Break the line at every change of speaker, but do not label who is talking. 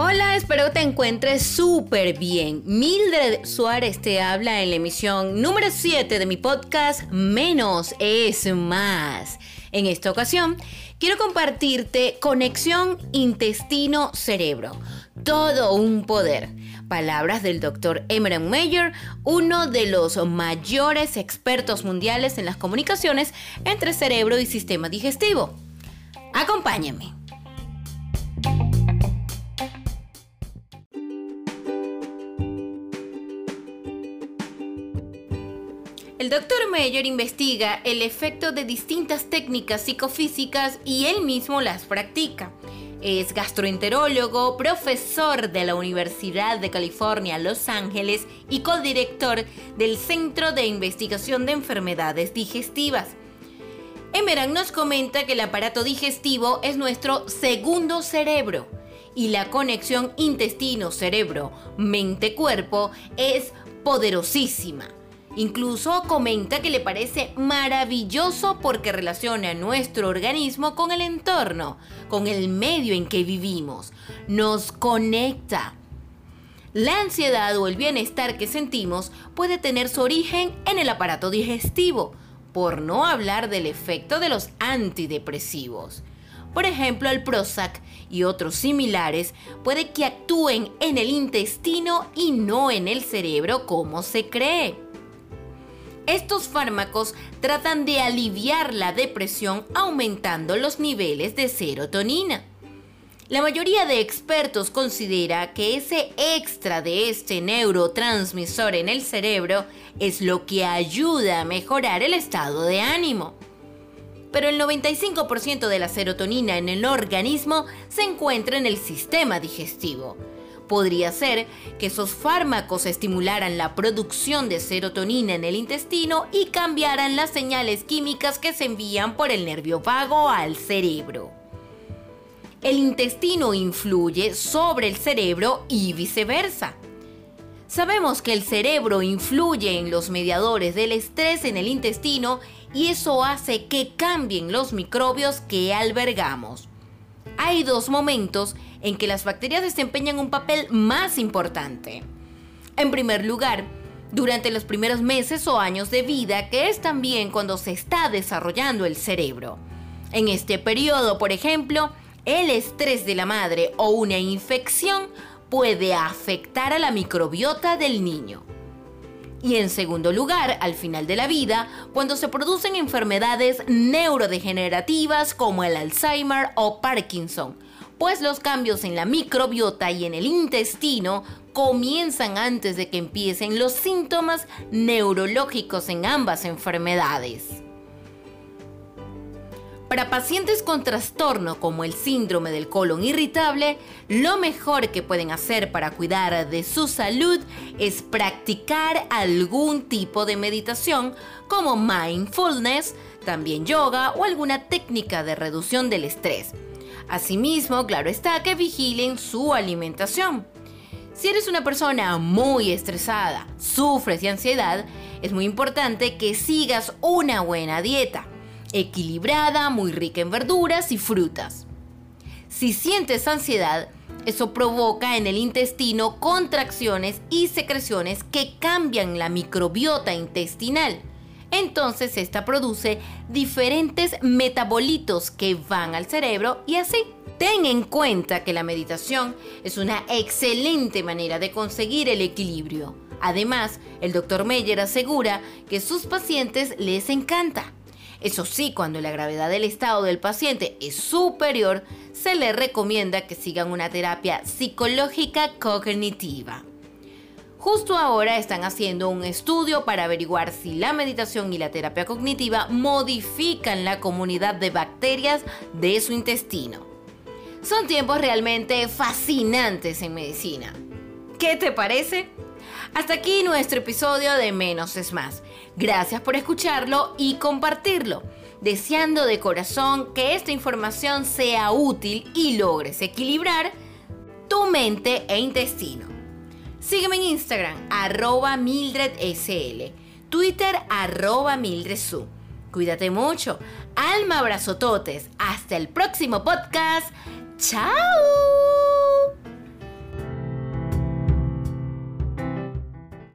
Hola, espero te encuentres súper bien. Mildred Suárez te habla en la emisión número 7 de mi podcast Menos es más. En esta ocasión, quiero compartirte conexión intestino-cerebro. Todo un poder. Palabras del doctor Emerald Mayer, uno de los mayores expertos mundiales en las comunicaciones entre cerebro y sistema digestivo. Acompáñame. El doctor Meyer investiga el efecto de distintas técnicas psicofísicas y él mismo las practica. Es gastroenterólogo, profesor de la Universidad de California, Los Ángeles y codirector del Centro de Investigación de Enfermedades Digestivas. Nos comenta que el aparato digestivo es nuestro segundo cerebro y la conexión intestino-cerebro-mente-cuerpo es poderosísima. Incluso comenta que le parece maravilloso porque relaciona nuestro organismo con el entorno, con el medio en que vivimos. Nos conecta. La ansiedad o el bienestar que sentimos puede tener su origen en el aparato digestivo, por no hablar del efecto de los antidepresivos. Por ejemplo, el Prozac y otros similares puede que actúen en el intestino y no en el cerebro como se cree. Estos fármacos tratan de aliviar la depresión aumentando los niveles de serotonina. La mayoría de expertos considera que ese extra de este neurotransmisor en el cerebro es lo que ayuda a mejorar el estado de ánimo. Pero el 95% de la serotonina en el organismo se encuentra en el sistema digestivo Podría ser que esos fármacos estimularan la producción de serotonina en el intestino y cambiaran las señales químicas que se envían por el nervio vago al cerebro. El intestino influye sobre el cerebro y viceversa. Sabemos que el cerebro influye en los mediadores del estrés en el intestino y eso hace que cambien los microbios que albergamos. Hay dos momentos en que las bacterias desempeñan un papel más importante. En primer lugar, durante los primeros meses o años de vida, que es también cuando se está desarrollando el cerebro. En este periodo, por ejemplo, el estrés de la madre o una infección puede afectar a la microbiota del niño. Y en segundo lugar, al final de la vida, cuando se producen enfermedades neurodegenerativas como el Alzheimer o Parkinson, pues los cambios en la microbiota y en el intestino comienzan antes de que empiecen los síntomas neurológicos en ambas enfermedades. Para pacientes con trastorno como el síndrome del colon irritable, lo mejor que pueden hacer para cuidar de su salud es practicar algún tipo de meditación como mindfulness, también yoga o alguna técnica de reducción del estrés Asimismo, claro está que vigilen su alimentación. Si eres una persona muy estresada, sufres de ansiedad, es muy importante que sigas una buena dieta, equilibrada, muy rica en verduras y frutas. Si sientes ansiedad, eso provoca en el intestino contracciones y secreciones que cambian la microbiota intestinal entonces esta produce diferentes metabolitos que van al cerebro y así. Ten en cuenta que la meditación es una excelente manera de conseguir el equilibrio. Además, el doctor Meyer asegura que sus pacientes les encanta. Eso sí, cuando la gravedad del estado del paciente es superior, se le recomienda que sigan una terapia psicológica cognitiva. Justo ahora están haciendo un estudio para averiguar si la meditación y la terapia cognitiva modifican la comunidad de bacterias de su intestino. Son tiempos realmente fascinantes en medicina. ¿Qué te parece? Hasta aquí nuestro episodio de Menos es Más. Gracias por escucharlo y compartirlo, deseando de corazón que esta información sea útil y logres equilibrar tu mente e intestino. Sígueme en Instagram, arroba MildredSL, Twitter, arroba MildredSu. Cuídate mucho. Alma abrazototes. Hasta el próximo podcast. ¡Chao!